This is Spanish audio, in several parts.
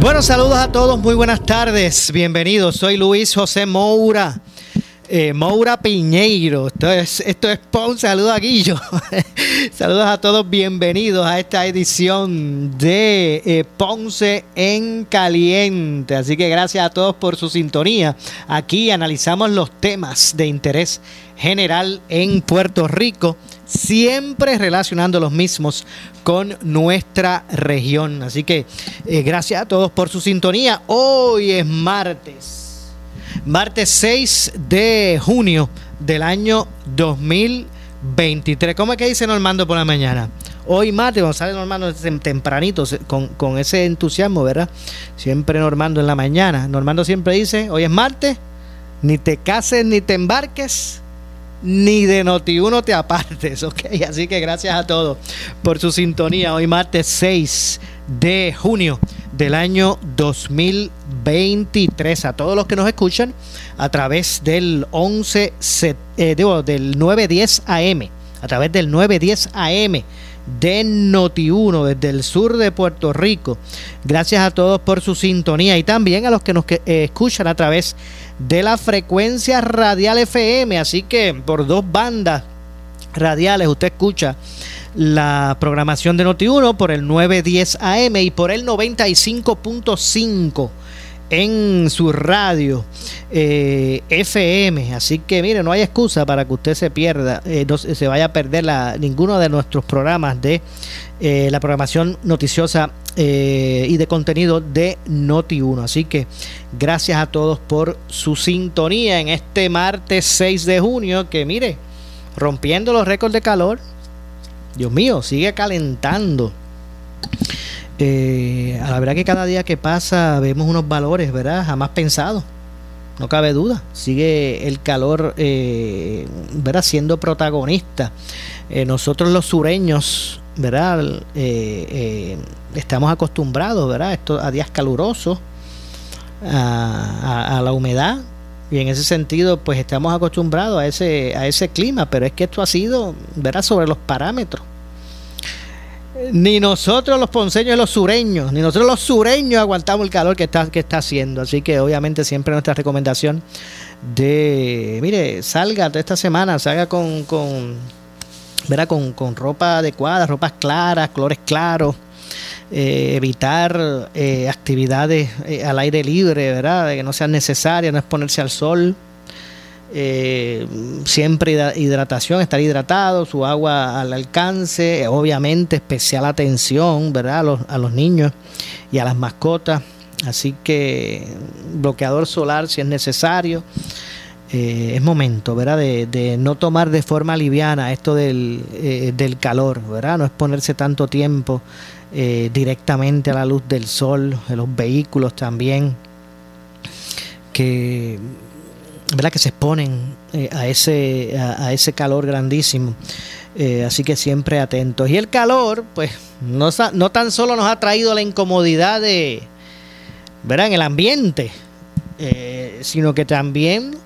Bueno, saludos a todos, muy buenas tardes, bienvenidos. Soy Luis José Moura. Eh, Moura Piñeiro, esto es, esto es Ponce, saludos a Guillo. saludos a todos, bienvenidos a esta edición de eh, Ponce en Caliente. Así que gracias a todos por su sintonía. Aquí analizamos los temas de interés general en Puerto Rico, siempre relacionando los mismos con nuestra región. Así que eh, gracias a todos por su sintonía. Hoy es martes martes 6 de junio del año 2023. ¿Cómo es que dice Normando por la mañana? Hoy martes, a sale Normando tempranito, con, con ese entusiasmo, ¿verdad? Siempre Normando en la mañana. Normando siempre dice, hoy es martes, ni te cases ni te embarques, ni de Noti1 te apartes, ¿ok? Así que gracias a todos por su sintonía. Hoy martes 6 de junio del año 2023. A todos los que nos escuchan a través del 11, eh, del 910 AM, a través del 910 AM de Noti1 desde el sur de Puerto Rico. Gracias a todos por su sintonía y también a los que nos eh, escuchan a través de la frecuencia radial FM. Así que por dos bandas radiales usted escucha la programación de Noti1 por el 910 AM y por el 95.5 en su radio eh, FM. Así que mire, no hay excusa para que usted se pierda, eh, no se vaya a perder ninguno de nuestros programas de eh, la programación noticiosa y de contenido de Noti1. Así que gracias a todos por su sintonía en este martes 6 de junio, que mire, rompiendo los récords de calor. Dios mío, sigue calentando. Eh, a la verdad que cada día que pasa vemos unos valores, ¿verdad? Jamás pensados. No cabe duda. Sigue el calor, eh, ¿verdad? Siendo protagonista. Eh, nosotros los sureños, ¿verdad? estamos acostumbrados, ¿verdad? Esto, a días calurosos, a, a, la humedad. Y en ese sentido, pues estamos acostumbrados a ese, a ese clima. Pero es que esto ha sido, ¿verdad? Sobre los parámetros ni nosotros los ponceños y los sureños, ni nosotros los sureños aguantamos el calor que está, que está haciendo. Así que obviamente siempre nuestra recomendación de, mire, salga de esta semana, salga con, con, con, con ropa adecuada, ropas claras, colores claros. Eh, evitar eh, actividades eh, al aire libre, ¿verdad? que no sean necesarias, no exponerse al sol, eh, siempre hidratación, estar hidratado, su agua al alcance, obviamente especial atención, ¿verdad? A los, niños y a las mascotas. Así que bloqueador solar si es necesario. Eh, es momento, ¿verdad? De, no tomar de forma liviana esto del, eh, del calor, ¿verdad? No exponerse tanto tiempo directamente a la luz del sol, de los vehículos también. Que ¿verdad? que se exponen eh, a, ese, a, ese calor grandísimo. Eh, así que siempre atentos. Y el calor, pues, no, no tan solo nos ha traído la incomodidad de, ¿verdad? En el ambiente, eh, sino que también,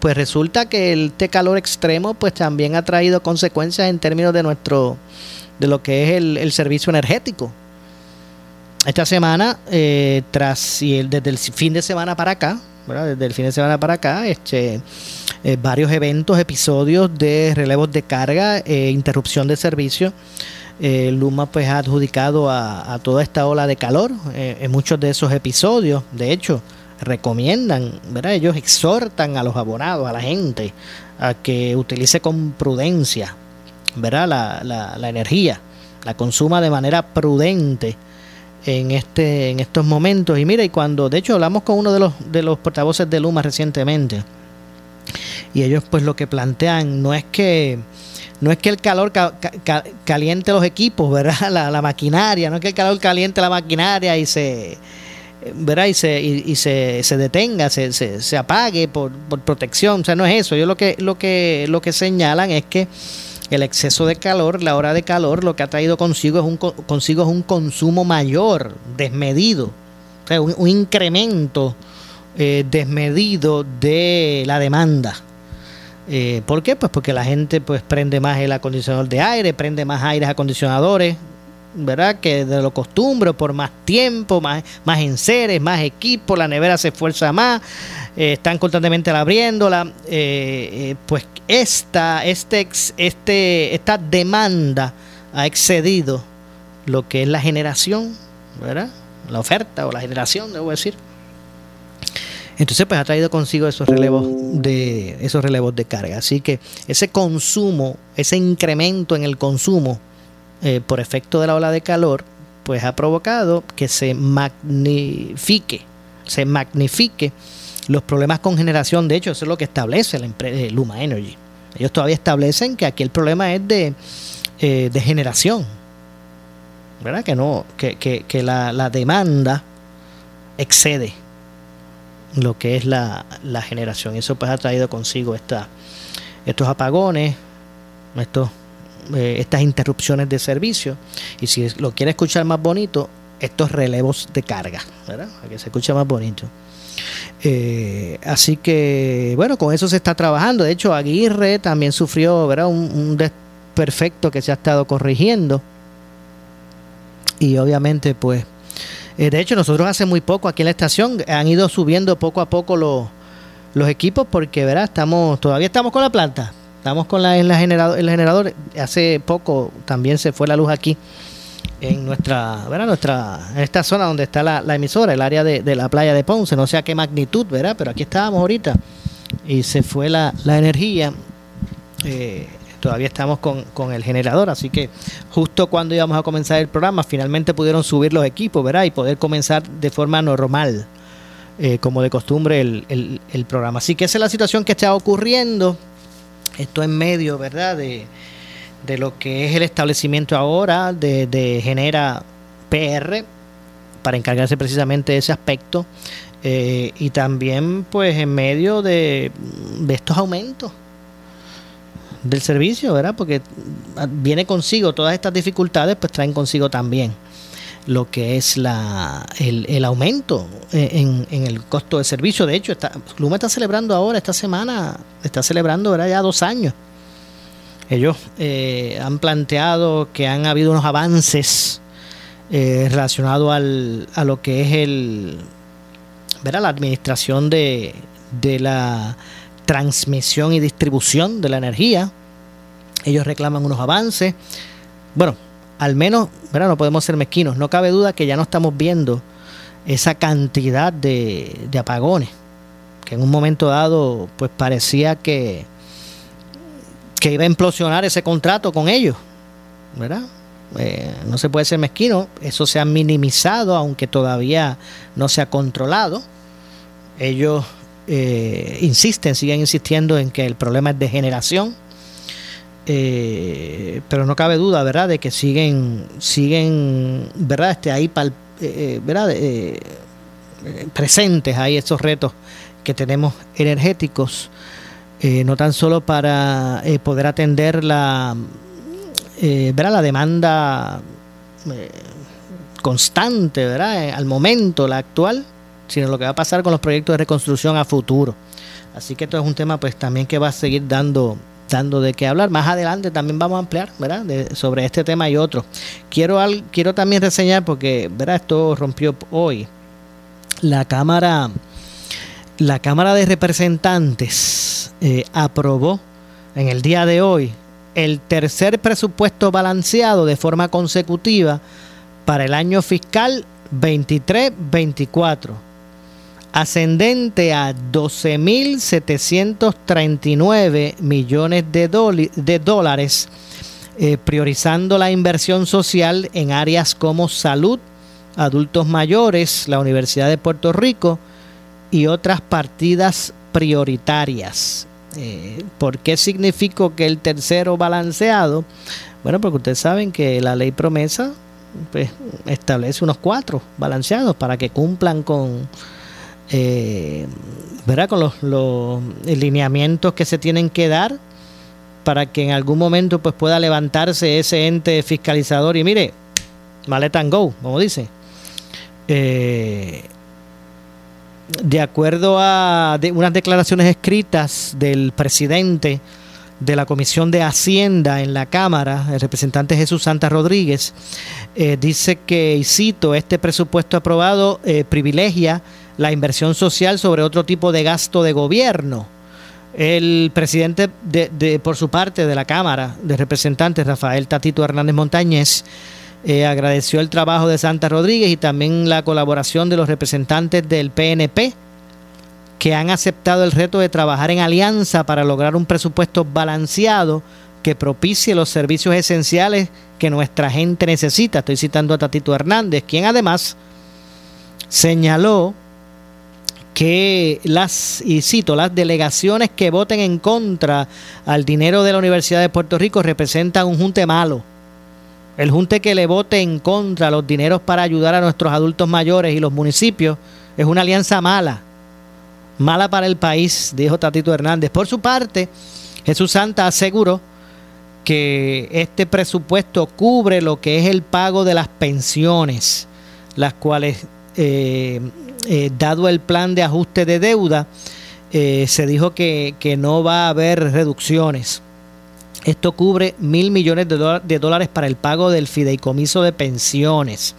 pues resulta que este calor extremo, pues también ha traído consecuencias en términos de nuestro, de lo que es el, el servicio energético. Esta semana, tras y el, desde el fin de semana para acá, desde el fin de semana para acá, este, eh, varios eventos, episodios de relevos de carga, e interrupción de servicio. Eh, Luma pues ha adjudicado a, toda esta ola de calor en muchos de esos episodios. De hecho, recomiendan, ¿verdad? ellos exhortan a los abonados, a la gente, a que utilice con prudencia ¿verdad? La energía, la consuma de manera prudente en este en estos momentos y mira y cuando de hecho hablamos con uno de los de los portavoces de Luma recientemente y ellos pues lo que plantean no es que no es que el calor caliente los equipos verdad la, maquinaria no es que el calor caliente la maquinaria y se ¿verdad? y se, y, se, se, detenga, se, se, apague por, por, protección. O sea, no es eso. Yo lo que, lo que, lo que señalan es que el exceso de calor, la hora de calor, lo que ha traído consigo es un, consigo es un consumo mayor, desmedido. Un, incremento eh, desmedido de la demanda. Eh, ¿Por qué? Pues porque la gente pues prende más el acondicionador de aire, prende más aires acondicionadores, ¿verdad? Que de lo costumbre, por más tiempo, más, más enseres, más equipo, la nevera se esfuerza más, eh, están constantemente abriéndola. Eh, eh, pues esta, este, este, esta demanda ha excedido lo que es la generación, ¿verdad? La oferta o la generación, debo decir. Entonces, pues ha traído consigo esos relevos de esos relevos de carga. Así que ese consumo, ese incremento en el consumo eh, por efecto de la ola de calor, pues ha provocado que se magnifique, se magnifique los problemas con generación. De hecho, eso es lo que establece la empresa eh, Luma Energy. Ellos todavía establecen que aquí el problema es de, eh, de generación. ¿Verdad? Que no, que, que, que la, la, demanda excede lo que es la, la generación. Eso pues ha traído consigo esta, estos apagones, estos eh, estas interrupciones de servicio. Y si lo quiere escuchar más bonito, estos relevos de carga, ¿verdad? Que se escuche más bonito. Eh, así que, bueno, con eso se está trabajando. De hecho, Aguirre también sufrió, ¿verdad? Un, un desperfecto que se ha estado corrigiendo. Y obviamente, pues, eh, de hecho, nosotros hace muy poco aquí en la estación han ido subiendo poco a poco los, los equipos porque, ¿verdad? Estamos, todavía estamos con la planta. Estamos con la, la generador, el generador. Hace poco también se fue la luz aquí en nuestra, ¿verdad? nuestra, en esta zona donde está la, emisora, el área de, la playa de Ponce, no sé a qué magnitud, ¿verdad? Pero aquí estábamos ahorita y se fue la, energía. Eh, todavía estamos con, con, el generador, así que justo cuando íbamos a comenzar el programa, finalmente pudieron subir los equipos, ¿verdad? Y poder comenzar de forma normal, eh, como de costumbre, el, el programa. Así que esa es la situación que está ocurriendo. Esto en medio, ¿verdad? De, lo que es el establecimiento ahora de, Genera PR para encargarse precisamente de ese aspecto eh, y también pues en medio de, estos aumentos del servicio, ¿verdad? Porque viene consigo todas estas dificultades, pues traen consigo también lo que es la, el, aumento en, el costo de servicio. De hecho, Luma está celebrando ahora, esta semana, está celebrando ahora ya dos años. Ellos eh, han planteado que han habido unos avances eh, relacionados al, a lo que es el, la administración de, de la transmisión y distribución de la energía. Ellos reclaman unos avances. Bueno, al menos, ¿verdad? no podemos ser mezquinos, no cabe duda que ya no estamos viendo esa cantidad de, apagones, que en un momento dado pues parecía que, que iba a implosionar ese contrato con ellos, ¿verdad? Eh, no se puede ser mezquino, eso se ha minimizado, aunque todavía no se ha controlado. Ellos eh, insisten, siguen insistiendo en que el problema es de generación eh, pero no cabe duda, ¿verdad?, de que siguen, siguen, ¿verdad?, este, ahí, eh, eh, ¿verdad?, presentes ahí esos retos que tenemos energéticos, no tan solo para poder atender la, ¿verdad? la demanda constante, ¿verdad? al momento, la actual, sino lo que va a pasar con los proyectos de reconstrucción a futuro. Así que esto es un tema pues también que va a seguir dando dando de qué hablar. Más adelante también vamos a ampliar, ¿verdad? sobre este tema y otros. Quiero, al, quiero también reseñar, porque, ¿verdad? Esto rompió hoy. La Cámara, la Cámara de Representantes eh, aprobó en el día de hoy el tercer presupuesto balanceado de forma consecutiva para el año fiscal 23-24 ascendente a 12.739 millones de, dólares, eh, priorizando la inversión social en áreas como salud, adultos mayores, la Universidad de Puerto Rico y otras partidas prioritarias. Eh, ¿Por qué significó que el tercero balanceado? Bueno, porque ustedes saben que la ley promesa pues establece unos cuatro balanceados para que cumplan con, eh, con los, los lineamientos que se tienen que dar para que en algún momento pues pueda levantarse ese ente fiscalizador y mire, maleta and go, como dice. Eh, de acuerdo a unas declaraciones escritas del presidente de la Comisión de Hacienda en la Cámara, el representante Jesús Santa Rodríguez, eh, dice que, y cito, este presupuesto aprobado eh, privilegia la inversión social sobre otro tipo de gasto de gobierno. El presidente, de, por su parte, de la Cámara de Representantes, Rafael Tatito Hernández Montañez, eh, agradeció el trabajo de Santa Rodríguez y también la colaboración de los representantes del PNP, que han aceptado el reto de trabajar en alianza para lograr un presupuesto balanceado que propicie los servicios esenciales que nuestra gente necesita. Estoy citando a Tatito Hernández, quien además señaló que las, y cito, las delegaciones que voten en contra al dinero de la Universidad de Puerto Rico representan un junte malo. El junte que le vote en contra los dineros para ayudar a nuestros adultos mayores y los municipios es una alianza mala. Mala para el país, dijo Tatito Hernández. Por su parte, Jesús Santa aseguró que este presupuesto cubre lo que es el pago de las pensiones, las cuales eh, eh, dado el plan de ajuste de deuda, eh, se dijo que, no va a haber reducciones. Esto cubre mil millones de, dólares para el pago del fideicomiso de pensiones.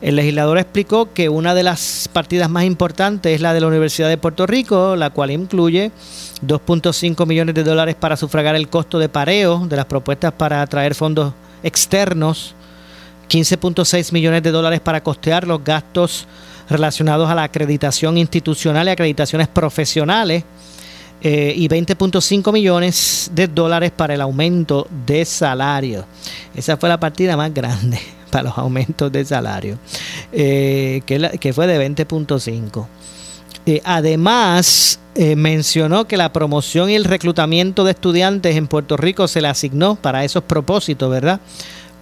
El legislador explicó que una de las partidas más importantes es la de la Universidad de Puerto Rico, la cual incluye 2.5 millones de dólares para sufragar el costo de pareo de las propuestas para atraer fondos externos, 15.6 millones de dólares para costear los gastos relacionados a la acreditación institucional y acreditaciones profesionales eh, y 20.5 millones de dólares para el aumento de salario. Esa fue la partida más grande para los aumentos de salario, eh, que, fue de 20.5. Eh, además, mencionó que la promoción y el reclutamiento de estudiantes en Puerto Rico se le asignó para esos propósitos, ¿verdad?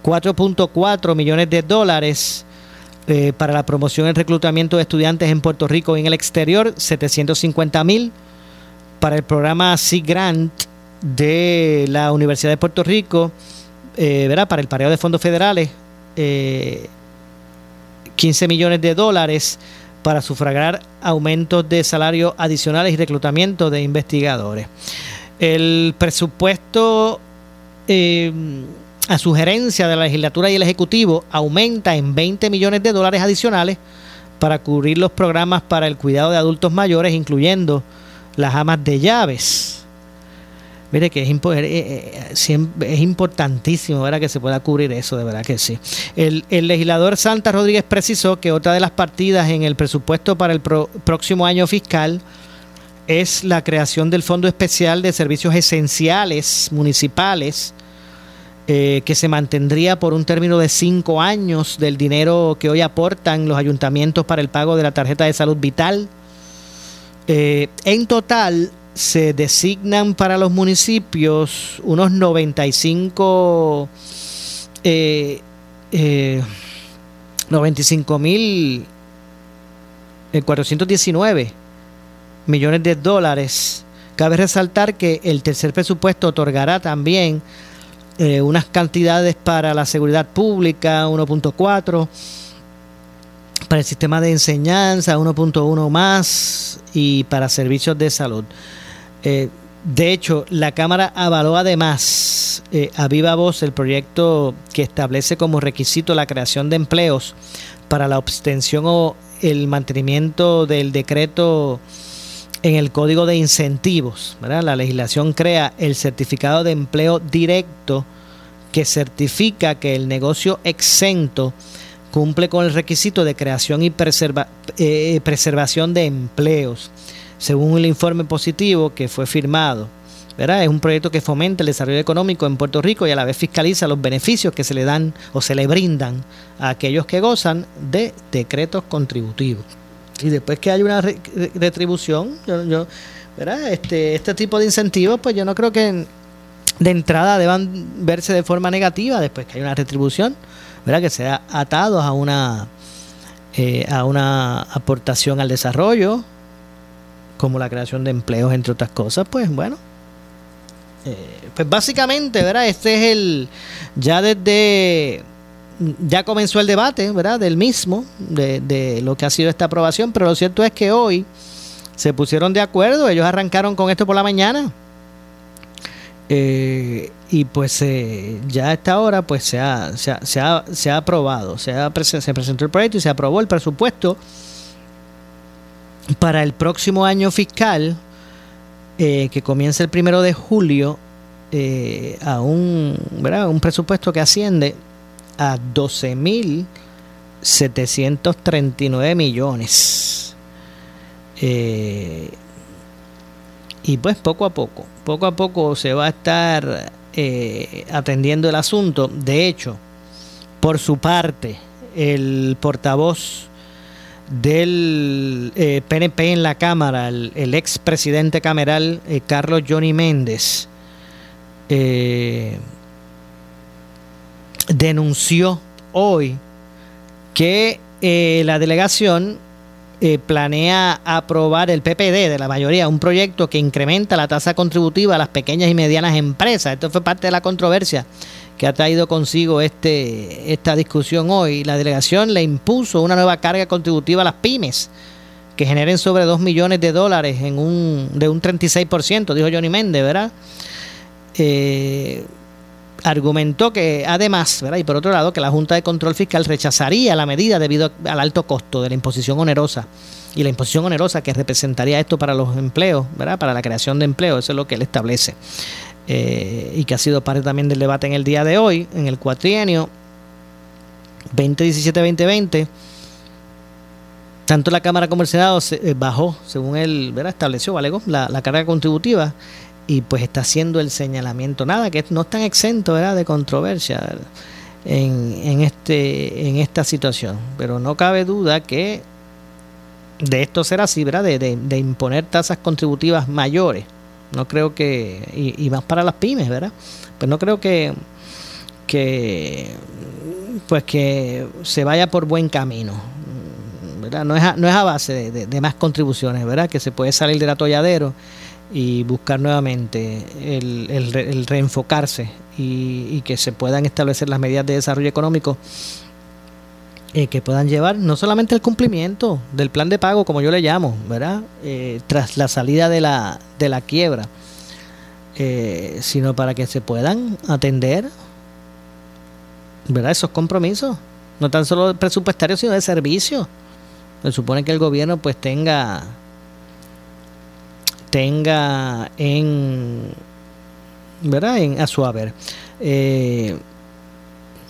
4.4 millones de dólares eh, para la promoción y reclutamiento de estudiantes en Puerto Rico y en el exterior, 750 mil. Para el programa Sea Grant de la Universidad de Puerto Rico, eh, para el pareo de fondos federales, 15 eh, millones de dólares para sufragar aumentos de salarios adicionales y reclutamiento de investigadores. El presupuesto a sugerencia de la legislatura y el Ejecutivo, aumenta en 20 millones de dólares adicionales para cubrir los programas para el cuidado de adultos mayores, incluyendo las amas de llaves. Mire que es, eh, eh, es importantísimo ¿verdad? que se pueda cubrir eso, de verdad que sí. El, legislador Santa Rodríguez precisó que otra de las partidas en el presupuesto para el próximo año fiscal es la creación del Fondo Especial de Servicios Esenciales Municipales eh, que se mantendría por un término de cinco años del dinero que hoy aportan los ayuntamientos para el pago de la tarjeta de salud vital. Eh, en total se designan para los municipios unos 95 eh, 95 mil 419 eh, millones de dólares. Cabe resaltar que el tercer presupuesto otorgará también eh, unas cantidades para la seguridad pública 1.4, para el sistema de enseñanza 1.1 más y para servicios de salud. Eh, de hecho, la Cámara avaló además eh, a viva voz el proyecto que establece como requisito la creación de empleos para la abstención o el mantenimiento del decreto en el Código de Incentivos. La legislación crea el certificado de empleo directo que certifica que el negocio exento cumple con el requisito de creación y eh, preservación de empleos, según el informe positivo que fue firmado. Es un proyecto que fomenta el desarrollo económico en Puerto Rico y a la vez fiscaliza los beneficios que se le dan o se le brindan a aquellos que gozan de decretos contributivos. Y después que hay una retribución, yo, Este, este tipo de incentivos, pues yo no creo que de entrada deban verse de forma negativa después que hay una retribución, ¿verdad? que sea atados a una, eh, a una aportación al desarrollo, como la creación de empleos, entre otras cosas, pues bueno. Eh, pues básicamente, ¿verdad? Este es el, ya desde, ya comenzó el debate, ¿verdad? Del mismo, de, de lo que ha sido esta aprobación, pero lo cierto es que hoy se pusieron de acuerdo, ellos arrancaron con esto por la mañana eh, y pues eh, ya a esta hora pues se ha, se ha, se ha, aprobado, se, ha, se presentó el proyecto y se aprobó el presupuesto para el próximo año fiscal eh, que comienza el primero de julio a un, ¿verdad? un presupuesto que asciende a 12.739 millones. Eh, y pues poco a poco, poco a poco se va a estar eh, atendiendo el asunto. De hecho, por su parte, el portavoz del PNP eh, en la Cámara, el, el ex presidente cameral Carlos Johnny Méndez, denunció hoy que la delegación eh, planea aprobar el PPD de la mayoría, un proyecto que incrementa la tasa contributiva a las pequeñas y medianas empresas. Esto fue parte de la controversia que ha traído consigo este, esta discusión hoy. La delegación le impuso una nueva carga contributiva a las pymes que generen sobre 2 millones de dólares en un, de un 36%, dijo Johnny Méndez, ¿verdad? Eh, argumentó que además, ¿verdad? y por otro lado, que la Junta de Control Fiscal rechazaría la medida debido al alto costo de la imposición onerosa y la imposición onerosa que representaría esto para los empleos, ¿verdad? para la creación de empleo, eso es lo que él establece. Eh, y que ha sido parte también del debate en el día de hoy, en el cuatrienio 2017-2020. Tanto la Cámara como el Senado se, eh, bajó, según él ¿verdad? estableció, ¿vale? la, la carga contributiva y pues está haciendo el señalamiento. Nada, que no están exento ¿verdad? de controversia en, en, este, en esta situación. Pero no cabe duda que de esto será así, ¿verdad? De, de, imponer tasas contributivas mayores. No creo que, y, más para las pymes, ¿verdad? Pues no creo que, que, pues que se vaya por buen camino. ¿verdad? No, es a, no es a base de, de, más contribuciones, ¿verdad? Que se puede salir del atolladero y buscar nuevamente el, el, reenfocarse y, que se puedan establecer las medidas de desarrollo económico eh, que puedan llevar no solamente el cumplimiento del plan de pago, como yo le llamo, ¿verdad? Eh, tras la salida de la, de la quiebra, eh, sino para que se puedan atender ¿verdad? esos compromisos, no tan solo presupuestarios, sino de servicio. Se supone que el gobierno pues tenga tenga en, ¿verdad? En, a su haber. Eh,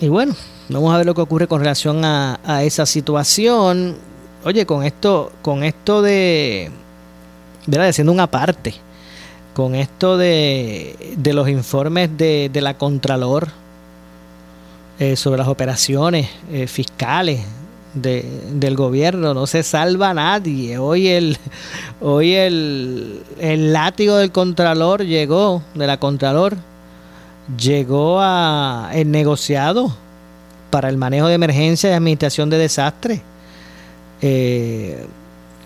y bueno, vamos a ver lo que ocurre con relación a, a, esa situación. Oye, con esto, con esto de, ¿verdad? Haciendo una parte, con esto de, de los informes de, de la Contralor eh, sobre las operaciones eh, fiscales de, del gobierno, no se salva a nadie. Hoy el, hoy el, el látigo del Contralor llegó, de la Contralor, llegó a el negociado para el manejo de emergencia y administración de desastres. Eh,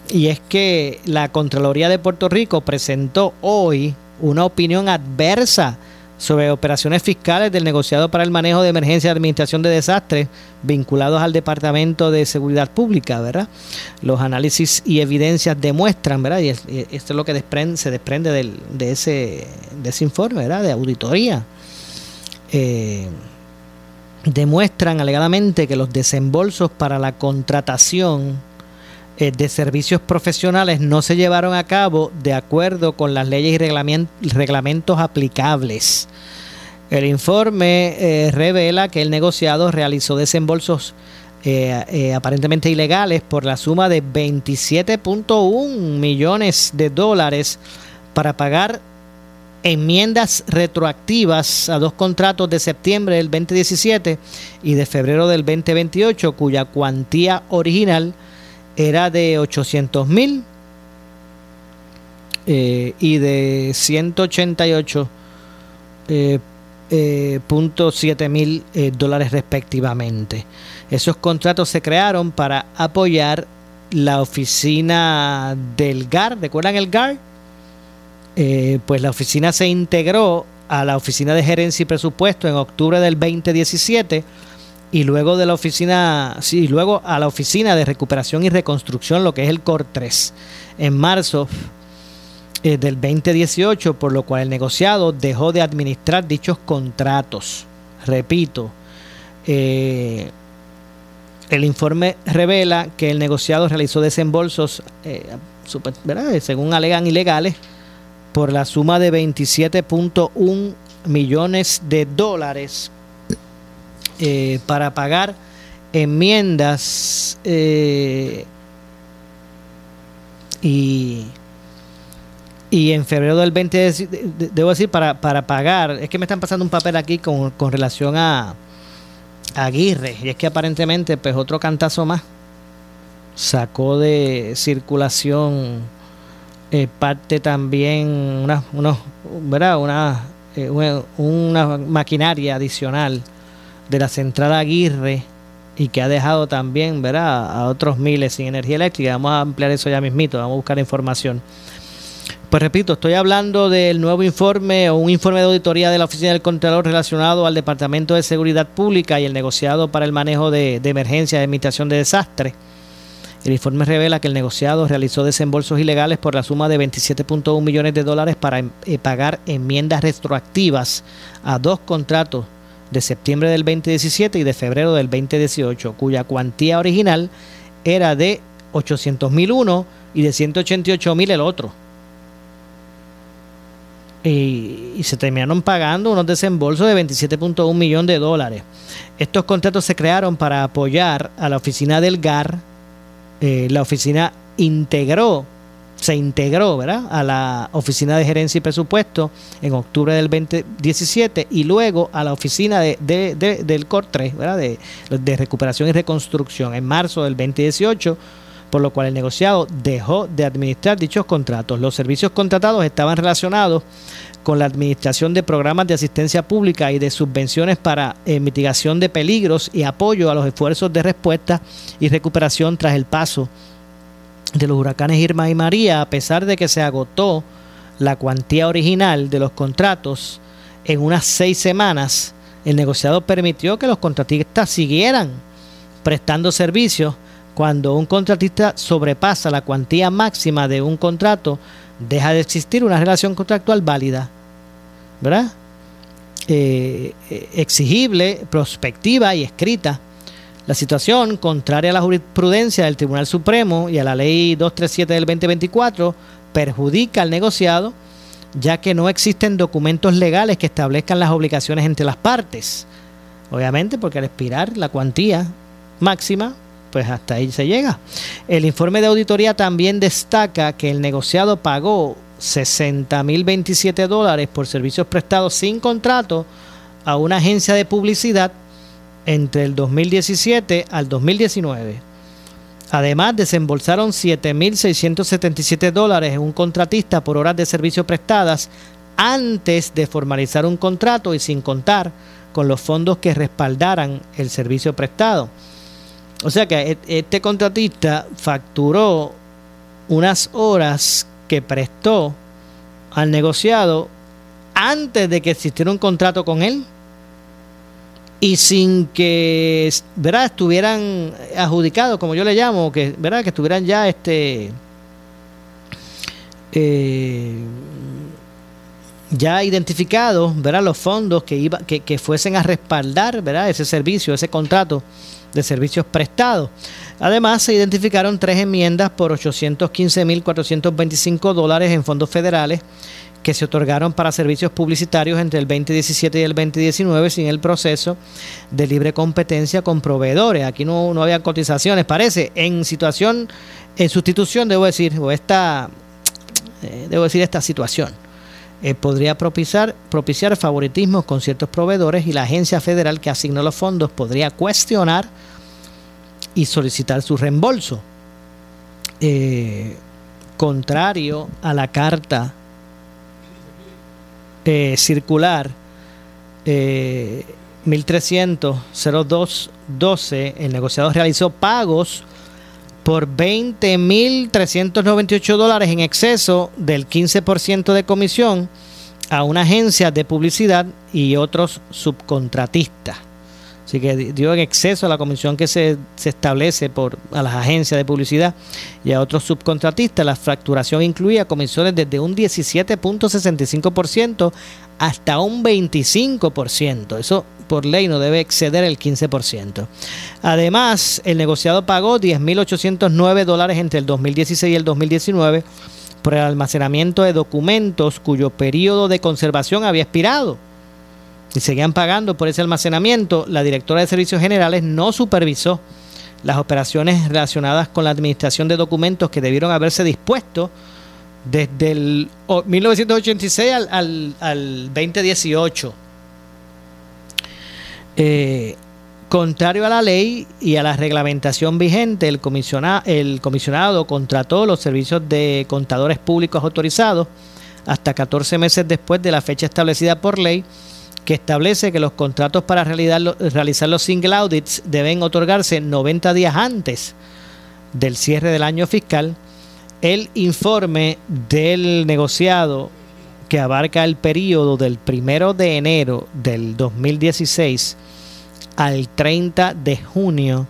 y es que la Contraloría de Puerto Rico presentó hoy una opinión adversa sobre operaciones fiscales del negociado para el manejo de emergencia y administración de desastres vinculados al Departamento de Seguridad Pública, ¿verdad? Los análisis y evidencias demuestran, ¿verdad? Y, esto es lo que se desprende de, ese, de informe, ¿verdad? De auditoría. Eh, demuestran alegadamente que los desembolsos para la contratación eh, de servicios profesionales no se llevaron a cabo de acuerdo con las leyes y reglamentos aplicables. El informe eh, revela que el negociado realizó desembolsos eh, aparentemente ilegales por la suma de 27.1 millones de dólares para pagar enmiendas retroactivas a dos contratos de septiembre del 2017 y de febrero del 2028, cuya cuantía original era de 800 mil eh, y de 188 .7 mil dólares respectivamente. Esos contratos se crearon para apoyar la oficina del GAR, ¿recuerdan el GAR? pues la oficina se integró a la Oficina de Gerencia y Presupuesto en octubre del 2017 y luego de la oficina, sí, luego a la Oficina de Recuperación y Reconstrucción, lo que es el COR 3, en marzo eh, del 2018, por lo cual el negociado dejó de administrar dichos contratos. Repito, eh, el informe revela que el negociado realizó desembolsos, eh, según alegan ilegales, por la suma de 27.1 millones de dólares eh, para pagar enmiendas eh, y, y en febrero del 20, debo decir, para, para pagar, es que me están pasando un papel aquí con, con relación a, Aguirre, y es que aparentemente pues otro cantazo más sacó de circulación eh, parte también una, unos, ¿verdad? Una, eh, una, maquinaria adicional de la central Aguirre y que ha dejado también ¿verdad? a otros miles sin energía eléctrica. Vamos a ampliar eso ya mismito, vamos a buscar información. Pues repito, estoy hablando del nuevo informe o un informe de auditoría de la Oficina del Contralor relacionado al Departamento de Seguridad Pública y el negociado para el manejo de, de emergencia de administración de desastres el informe revela que el negociado realizó desembolsos ilegales por la suma de 27.1 millones de dólares para eh, pagar enmiendas retroactivas a dos contratos de septiembre del 2017 y de febrero del 2018, cuya cuantía original era de 800 mil uno y de 188 mil el otro. Y, y, se terminaron pagando unos desembolsos de 27.1 millones de dólares. Estos contratos se crearon para apoyar a la oficina del GAR eh, la oficina integró, se integró ¿verdad? a la oficina de gerencia y presupuesto en octubre del 2017 y luego a la oficina de, del COR 3, ¿verdad? De, recuperación y reconstrucción en marzo del 2018 por lo cual el negociado dejó de administrar dichos contratos. Los servicios contratados estaban relacionados con la administración de programas de asistencia pública y de subvenciones para eh, mitigación de peligros y apoyo a los esfuerzos de respuesta y recuperación tras el paso de los huracanes Irma y María, a pesar de que se agotó la cuantía original de los contratos en unas seis semanas, el negociado permitió que los contratistas siguieran prestando servicios cuando un contratista sobrepasa la cuantía máxima de un contrato deja de existir una relación contractual válida, ¿verdad? Eh, eh, exigible, prospectiva y escrita. La situación, contraria a la jurisprudencia del Tribunal Supremo y a la Ley 237 del 2024, perjudica al negociado, ya que no existen documentos legales que establezcan las obligaciones entre las partes. Obviamente, porque al expirar la cuantía máxima, pues hasta ahí se llega. El informe de auditoría también destaca que el negociado pagó 60.027 dólares por servicios prestados sin contrato a una agencia de publicidad entre el 2017 al 2019. Además, desembolsaron 7.677 dólares en un contratista por horas de servicio prestadas antes de formalizar un contrato y sin contar con los fondos que respaldaran el servicio prestado. O sea que e-, este contratista facturó unas horas que prestó al negociado antes de que existiera un contrato con él y sin que ¿verdad? estuvieran adjudicados, como yo le llamo, que, ¿verdad? que estuvieran ya este eh, ya identificados ¿verdad? los fondos que, iba, que, que fuesen a respaldar ¿verdad? ese servicio, ese contrato de servicios prestados. Además, se identificaron tres enmiendas por 815.425 dólares en fondos federales que se otorgaron para servicios publicitarios entre el 2017 y el 2019 sin el proceso de libre competencia con proveedores. Aquí no, no había cotizaciones, parece. En situación, en sustitución, debo decir, o esta, eh, debo decir esta situación. Eh, podría propiciar, propiciar favoritismos con ciertos proveedores y la agencia federal que asignó los fondos podría cuestionar y solicitar su reembolso. Eh, contrario a la carta eh, circular eh, 1300-0212, el negociado realizó pagos por 20.398 dólares en exceso del 15% de comisión a una agencia de publicidad y otros subcontratistas. Así que dio en exceso a la comisión que se, establece por a las agencias de publicidad y a otros subcontratistas. La facturación incluía comisiones desde un 17.65% hasta un 25%. Eso por ley no debe exceder el 15%. Además, el negociado pagó 10.809 dólares entre el 2016 y el 2019 por el almacenamiento de documentos cuyo periodo de conservación había expirado y seguían pagando por ese almacenamiento, la directora de Servicios Generales no supervisó las operaciones relacionadas con la administración de documentos que debieron haberse dispuesto desde el 1986 al, 2018. Eh, contrario a la ley y a la reglamentación vigente, el comisionado, el comisionado contrató los servicios de contadores públicos autorizados hasta 14 meses después de la fecha establecida por ley que establece que los contratos para realizar los single audits deben otorgarse 90 días antes del cierre del año fiscal. El informe del negociado que abarca el periodo del primero de enero del 2016 al 30 de junio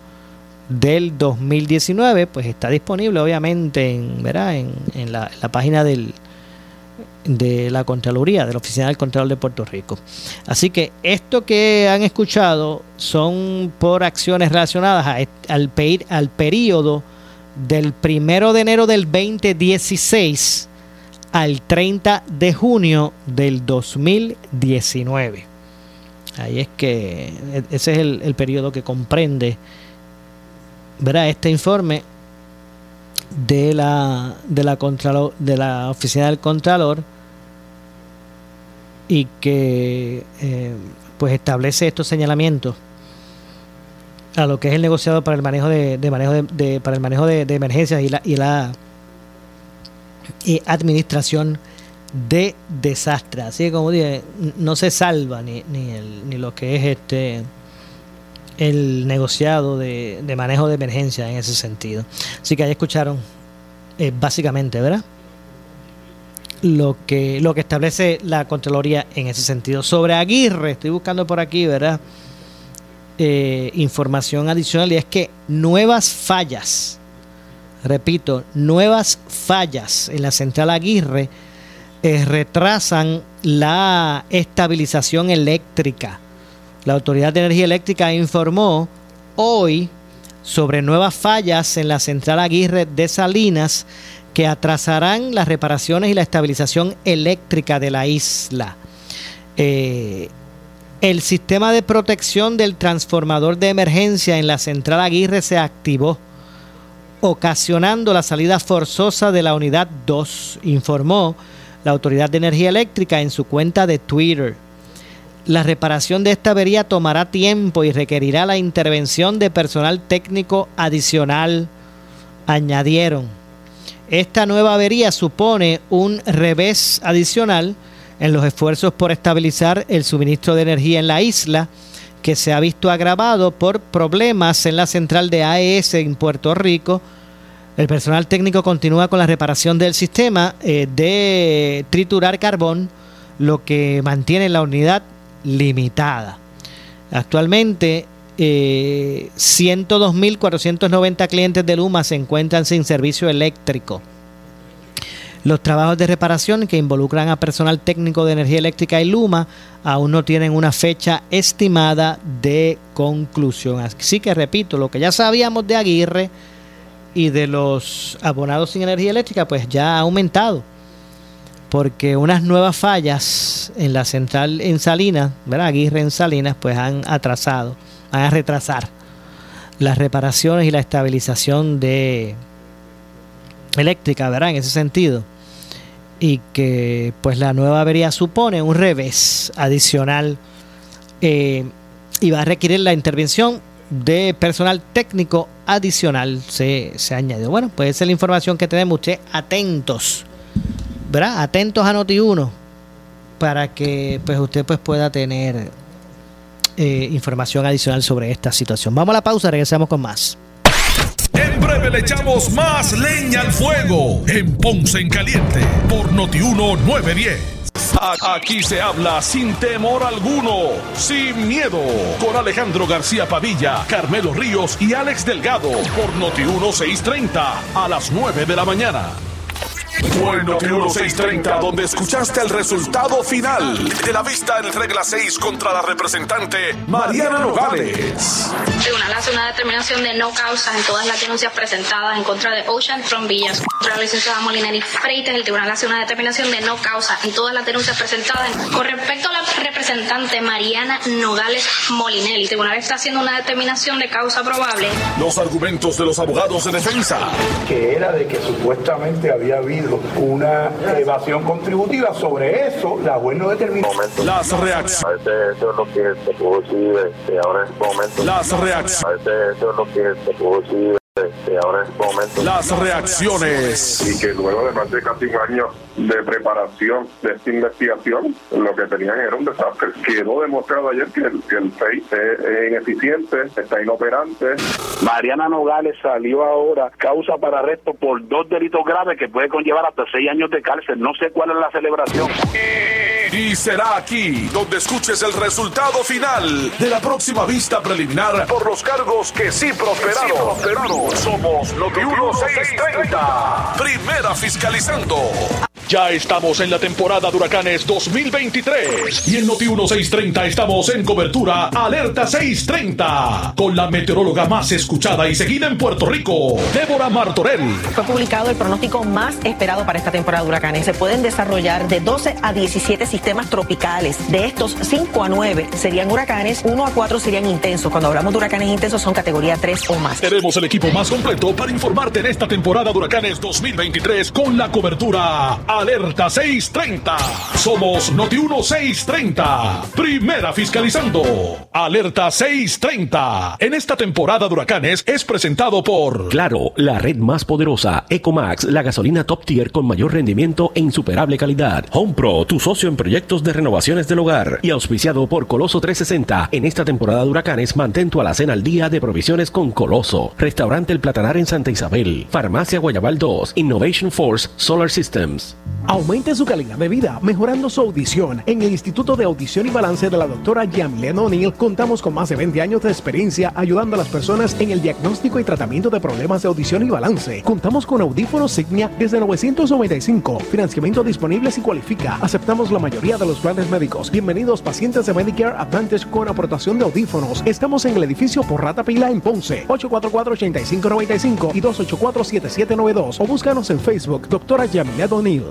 del 2019, pues está disponible obviamente en, en, la, la página del, de la Contraloría, de la Oficina del Contralor de Puerto Rico. Así que esto que han escuchado son por acciones relacionadas al, al periodo del primero de enero del 2016 al 30 de junio del 2019. Ahí es que e, ese es el, el periodo que comprende verá este informe de la, de la, Contralor, de la Oficina del Contralor y que eh, pues establece estos señalamientos a lo que es el negociado para el manejo de, manejo de, para el manejo de, emergencias y la y la y administración de desastres. Así que como dije no se salva ni, ni, el, ni lo que es este el negociado de, manejo de emergencia en ese sentido. Así que ahí escucharon eh, básicamente, ¿verdad? Lo que, lo que establece la Contraloría en ese sentido. Sobre Aguirre, estoy buscando por aquí, ¿verdad? Eh, información adicional y es que nuevas fallas, repito, nuevas fallas en la central Aguirre eh, retrasan la estabilización eléctrica la Autoridad de Energía Eléctrica informó hoy sobre nuevas fallas en la central Aguirre de Salinas que atrasarán las reparaciones y la estabilización eléctrica de la isla. Eh, el sistema de protección del transformador de emergencia en la central Aguirre se activó, ocasionando la salida forzosa de la unidad 2, informó la Autoridad de Energía Eléctrica en su cuenta de Twitter. La reparación de esta avería tomará tiempo y requerirá la intervención de personal técnico adicional, añadieron. Esta nueva avería supone un revés adicional en los esfuerzos por estabilizar el suministro de energía en la isla, que se ha visto agravado por problemas en la central de AES en Puerto Rico. El personal técnico continúa con la reparación del sistema eh, de triturar carbón, lo que mantiene la unidad limitada. Actualmente, eh, 102.490 clientes de Luma se encuentran sin servicio eléctrico. Los trabajos de reparación que involucran a personal técnico de energía eléctrica y Luma aún no tienen una fecha estimada de conclusión. Así que repito, lo que ya sabíamos de Aguirre y de los abonados sin energía eléctrica, pues ya ha aumentado porque unas nuevas fallas en la central en Salinas, ¿verdad? Aguirre en Salinas, pues han atrasado, van a retrasar las reparaciones y la estabilización de eléctrica, ¿verdad? En ese sentido. Y que pues la nueva avería supone un revés adicional eh, y va a requerir la intervención de personal técnico adicional, se, se añadió. Bueno, pues esa es la información que tenemos. Usted atentos ¿verdad? Atentos a Noti1 para que pues usted pues pueda tener eh, información adicional sobre esta situación. Vamos a la pausa, regresamos con más. En breve le echamos más leña al fuego en Ponce en Caliente por Notiuno 910. Aquí se habla sin temor alguno, sin miedo, con Alejandro García Padilla, Carmelo Ríos y Alex Delgado por Noti 1630 a las 9 de la mañana. Bueno, que 1630, donde escuchaste el resultado final de la vista en regla 6 contra la representante Mariana Nogales. El tribunal hace una determinación de no causa en todas las denuncias presentadas en contra de Ocean Villas contra la licenciada Molinari Freites. El tribunal hace una determinación de no causa en todas las denuncias presentadas. Con respecto a la representante Mariana Nogales Molinelli, el tribunal está haciendo una determinación de causa probable. Los argumentos de los abogados de defensa. Que era de que supuestamente había habido una evasión contributiva. Sobre eso, la juez no determinó. Las reacciones. Eso es lo que se pudo decir ahora en este momento. Las reacciones. Eso es lo que se ahora en este momento. Las reacciones. Y que luego de más de casi un año de preparación de esta investigación, lo que tenían era un desastre. Quedó demostrado ayer que el, que el FEI es ineficiente, está inoperante. Mariana Nogales salió ahora causa para arresto por dos delitos graves que puede conllevar hasta seis años de cárcel. No sé cuál es la celebración. Y será aquí donde escuches el resultado final de la próxima vista preliminar por los cargos que sí prosperaron. Somos Noti 1630. Primera fiscalizando. Ya estamos en la temporada de huracanes 2023 y en Noti 1630 estamos en cobertura Alerta 630 con la meteoróloga más escuchada y seguida en Puerto Rico, Débora Martorell. Fue publicado el pronóstico más esperado para esta temporada de huracanes. Se pueden desarrollar de 12 a 17 sistemas tropicales. De estos, 5 a 9 serían huracanes, 1 a 4 serían intensos. Cuando hablamos de huracanes intensos son categoría 3 o más. Tenemos el equipo más completo para informarte en esta temporada de huracanes 2023 con la cobertura Alerta 630. Somos Noti 630. Primera fiscalizando. Alerta 630. En esta temporada de huracanes es presentado por Claro, la red más poderosa. Ecomax, la gasolina top tier con mayor rendimiento e insuperable calidad. Home Pro, tu socio en proyectos de renovaciones del hogar. Y auspiciado por Coloso 360. En esta temporada de huracanes mantén tu alacena al día de provisiones con Coloso. Restaurante El Platanar en Santa Isabel. Farmacia Guayabal 2. Innovation Force Solar Systems. Aumente su calidad de vida mejorando su audición. En el Instituto de Audición y Balance de la doctora Yamilene O'Neill contamos con más de 20 años de experiencia ayudando a las personas en el diagnóstico y tratamiento de problemas de audición y balance. Contamos con audífonos Signia desde 995. Financiamiento disponible si cualifica. Aceptamos la mayoría de los planes médicos. Bienvenidos pacientes de Medicare Advantage con aportación de audífonos. Estamos en el edificio Porrata Pila en Ponce. 844-8595 y 284-7792 o búscanos en Facebook, doctora Yamilene O'Neill.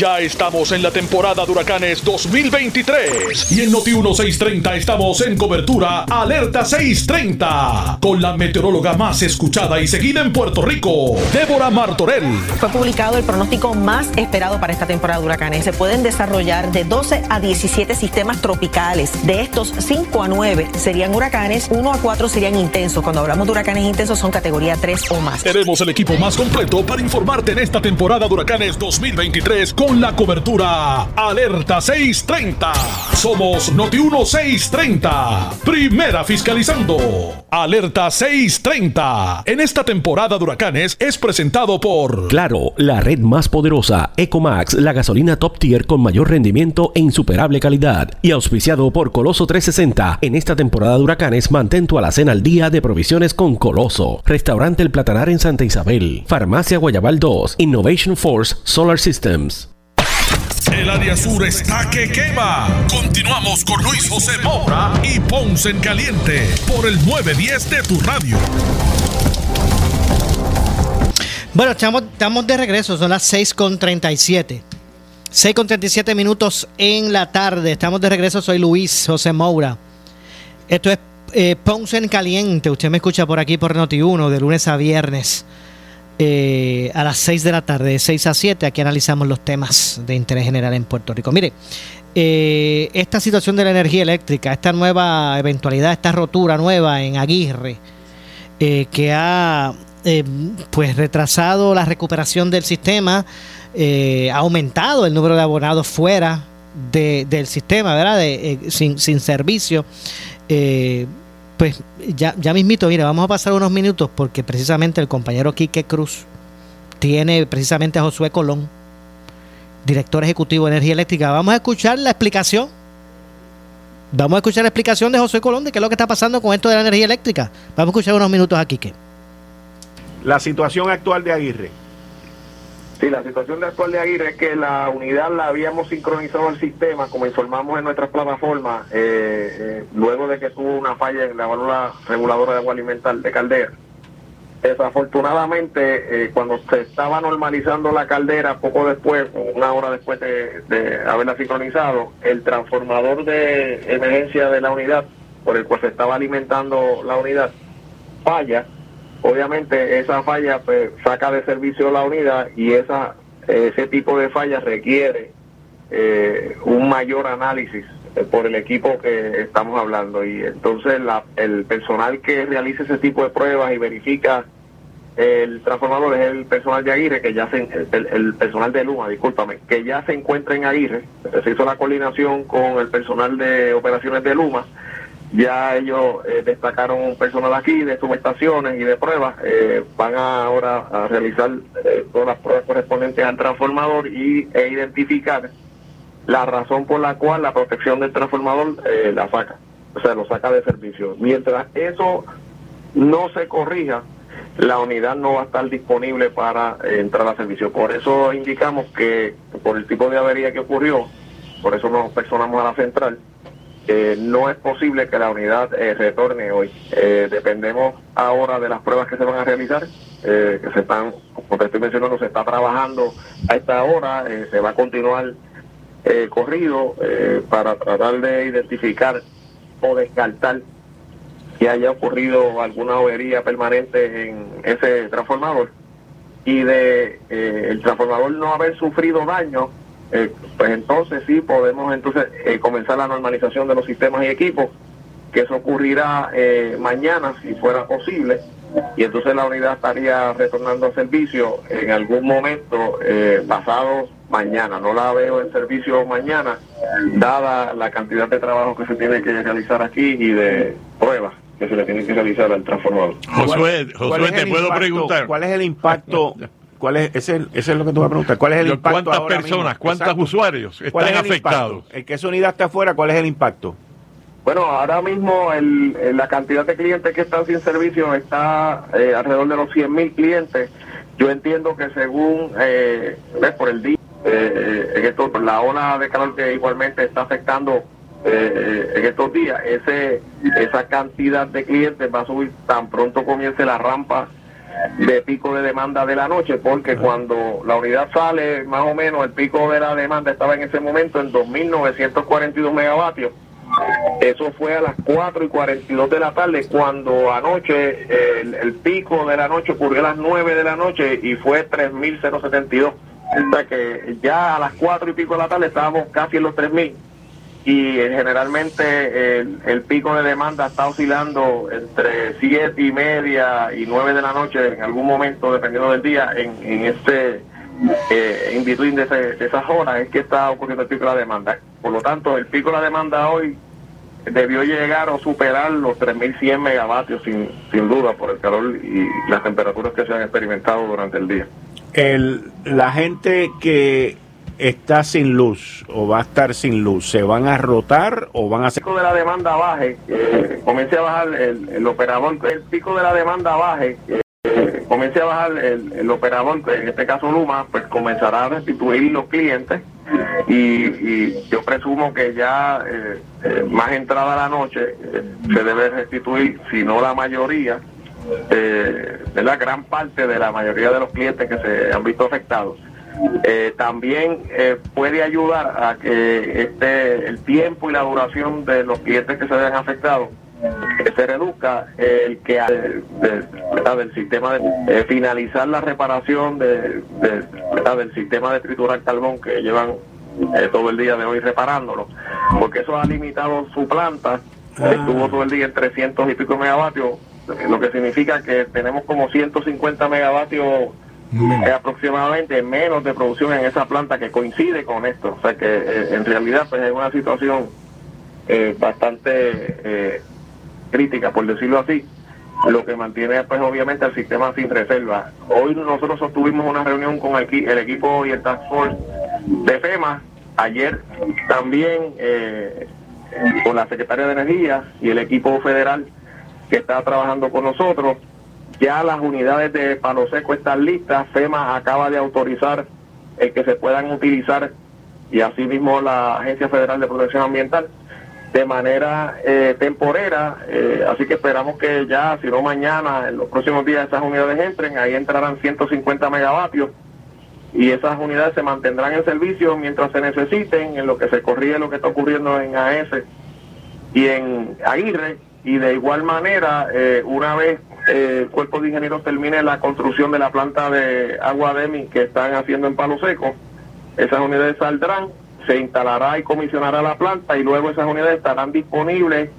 Ya estamos en la temporada de huracanes 2023 y en Noti 1630 estamos en cobertura Alerta 630 con la meteoróloga más escuchada y seguida en Puerto Rico, Débora Martorell. Fue publicado el pronóstico más esperado para esta temporada de huracanes. Se pueden desarrollar de 12 a 17 sistemas tropicales. De estos, 5 a 9 serían huracanes, 1 a 4 serían intensos. Cuando hablamos de huracanes intensos son categoría 3 o más. Tenemos el equipo más completo para informarte en esta temporada de huracanes 2023 con la cobertura Alerta 630. Somos Noti 630. Primera fiscalizando. Alerta 630. En esta temporada de huracanes es presentado por Claro, la red más poderosa, Ecomax, la gasolina top tier con mayor rendimiento e insuperable calidad. Y auspiciado por Coloso 360. En esta temporada de huracanes mantén tu alacena al día de provisiones con Coloso. Restaurante El Platanar en Santa Isabel. Farmacia Guayabal 2. Innovation Force Solar Systems. El área sur está que quema. Continuamos con Luis José Moura y Ponce en Caliente por el 910 de tu radio. Bueno, estamos, de regreso, son las 6.37. 6.37 minutos en la tarde. Estamos de regreso, soy Luis José Moura. Esto es eh, Ponce en Caliente. Usted me escucha por aquí por Noti1 de lunes a viernes eh, a las 6 de la tarde, de 6 a 7. Aquí analizamos los temas de interés general en Puerto Rico. Mire, eh, esta situación de la energía eléctrica, esta nueva eventualidad, esta rotura nueva en Aguirre, eh, que ha eh, pues retrasado la recuperación del sistema, eh, ha aumentado el número de abonados fuera de- del sistema, ¿verdad? De, sin, sin servicio. Pues ya, ya mismito, mire, vamos a pasar unos minutos porque precisamente el compañero Quique Cruz tiene precisamente a Josué Colón, director ejecutivo de energía eléctrica. Vamos a escuchar la explicación. Vamos a escuchar la explicación de Josué Colón de qué es lo que está pasando con esto de la energía eléctrica. Vamos a escuchar unos minutos a Quique. La situación actual de Aguirre. Sí, la situación de actual de Aguirre es que la unidad la habíamos sincronizado al sistema, como informamos en nuestras plataformas, eh, eh, luego de que tuvo una falla en la válvula reguladora de agua alimental de caldera. Desafortunadamente, eh, cuando se estaba normalizando la caldera, poco después, una hora después de, de haberla sincronizado, el transformador de emergencia de la unidad, por el cual se estaba alimentando la unidad, falla obviamente esa falla pues, saca de servicio la unidad y esa ese tipo de falla requiere eh, un mayor análisis eh, por el equipo que estamos hablando. Y entonces la- el personal que realiza ese tipo de pruebas y verifica el transformador es el personal de Aguirre que ya se el, el personal de Luma discúlpame que ya se encuentra en Aguirre se hizo la coordinación con el personal de operaciones de Luma ya ellos eh, destacaron personal aquí de subestaciones y de pruebas. eh, van a ahora a realizar eh, todas las pruebas correspondientes al transformador y, e identificar la razón por la cual la protección del transformador eh, la saca. O sea, lo saca de servicio. Mientras eso no se corrija, la unidad no va a estar disponible para entrar a servicio. Por eso indicamos que por el tipo de avería que ocurrió, por eso nos personamos a la central, eh, no es posible que la unidad eh, retorne hoy. Eh, dependemos ahora de las pruebas que se van a realizar, eh, que se están, como te estoy mencionando, se está trabajando a esta hora, eh, se va a continuar corrido para tratar de identificar o descartar que haya ocurrido alguna avería permanente en ese transformador y de el transformador no haber sufrido daño eh, pues entonces sí podemos entonces eh, comenzar la normalización de los sistemas y equipos, que eso ocurrirá eh, mañana si fuera posible, y entonces la unidad estaría retornando a servicio en algún momento eh, pasado mañana. No la veo en servicio mañana, dada la cantidad de trabajo que se tiene que realizar aquí y de pruebas que se le tienen que realizar al transformador. Josué, ¿Cuál Josué, te puedo impacto- preguntar. ¿Cuál es el impacto? ¿Cuál es, ese, ese es lo que tú vas a preguntar. ¿Cuál es el Yo, impacto? ¿cuántas ahora personas, mismo? cuántos Exacto. usuarios ¿Cuál están es el impacto? afectados? El que esa unidad está afuera, ¿cuál es el impacto? Bueno, ahora mismo el, el- la cantidad de clientes que están sin servicio está eh, alrededor de los 100 mil clientes. Yo entiendo que según, eh, ves, por el día, eh, en esto, la ola de calor que igualmente está afectando eh, eh, en estos días, ese esa cantidad de clientes va a subir tan pronto comience la rampa de pico de demanda de la noche, porque cuando la unidad sale, más o menos el pico de la demanda estaba en ese momento en 2.942 megavatios. Eso fue a las 4 y 42 de la tarde, cuando anoche, el, el pico de la noche ocurrió a las 9 de la noche y fue 3.072. O sea que ya a las 4 y pico de la tarde estábamos casi en los 3.000 y eh, generalmente el, el pico de demanda está oscilando entre siete y media y nueve de la noche en algún momento dependiendo del día en, en este eh, in between de, ese- de esas horas es que está ocurriendo el pico de la demanda. Por lo tanto, el pico de la demanda hoy debió llegar o superar los 3.100 megavatios sin, sin duda por el calor y las temperaturas que se han experimentado durante el día. El, la gente que está sin luz o va a estar sin luz, ¿se van a rotar o van a hacer... pico de la demanda baje, eh, comience a bajar el, el operador, el pico de la demanda baje, eh, comience a bajar el, el operador, en este caso Luma, pues comenzará a restituir los clientes. Y, y yo presumo que ya eh, más entrada la noche eh, se debe restituir, si no la mayoría, eh, de la gran parte de la mayoría de los clientes que se han visto afectados. Eh, también eh, puede ayudar a que este el tiempo y la duración de los clientes que se vean afectados eh, se reduzca el que de- del sistema de eh, finalizar la reparación de, de- del sistema de triturar carbón que llevan eh, todo el día de hoy reparándolo porque eso ha limitado su planta. Estuvo todo el día en 300 y pico megavatios lo que significa que tenemos como 150 megavatios eh, aproximadamente menos de producción en esa planta que coincide con esto. O sea que eh, en realidad pues es una situación eh, bastante eh, crítica, por decirlo así, lo que mantiene pues obviamente el sistema sin reserva. Hoy nosotros sostuvimos una reunión con el, el equipo y el Task Force de FEMA, ayer también con la Secretaria de Energía y el equipo federal que está trabajando con nosotros. Ya las unidades de Palo Seco están listas. FEMA acaba de autorizar el que se puedan utilizar y asimismo la Agencia Federal de Protección Ambiental de manera eh, temporera. eh, así que esperamos que ya, si no mañana, en los próximos días esas unidades entren. Ahí entrarán 150 megavatios y esas unidades se mantendrán en servicio mientras se necesiten, en lo que se corrige lo que está ocurriendo en AES y en Aguirre. Y de igual manera, eh, una vez eh, el cuerpo de ingenieros termine la construcción de la planta de agua DEMI que están haciendo en Palo Seco, esas unidades saldrán, se instalará y comisionará la planta y luego esas unidades estarán disponibles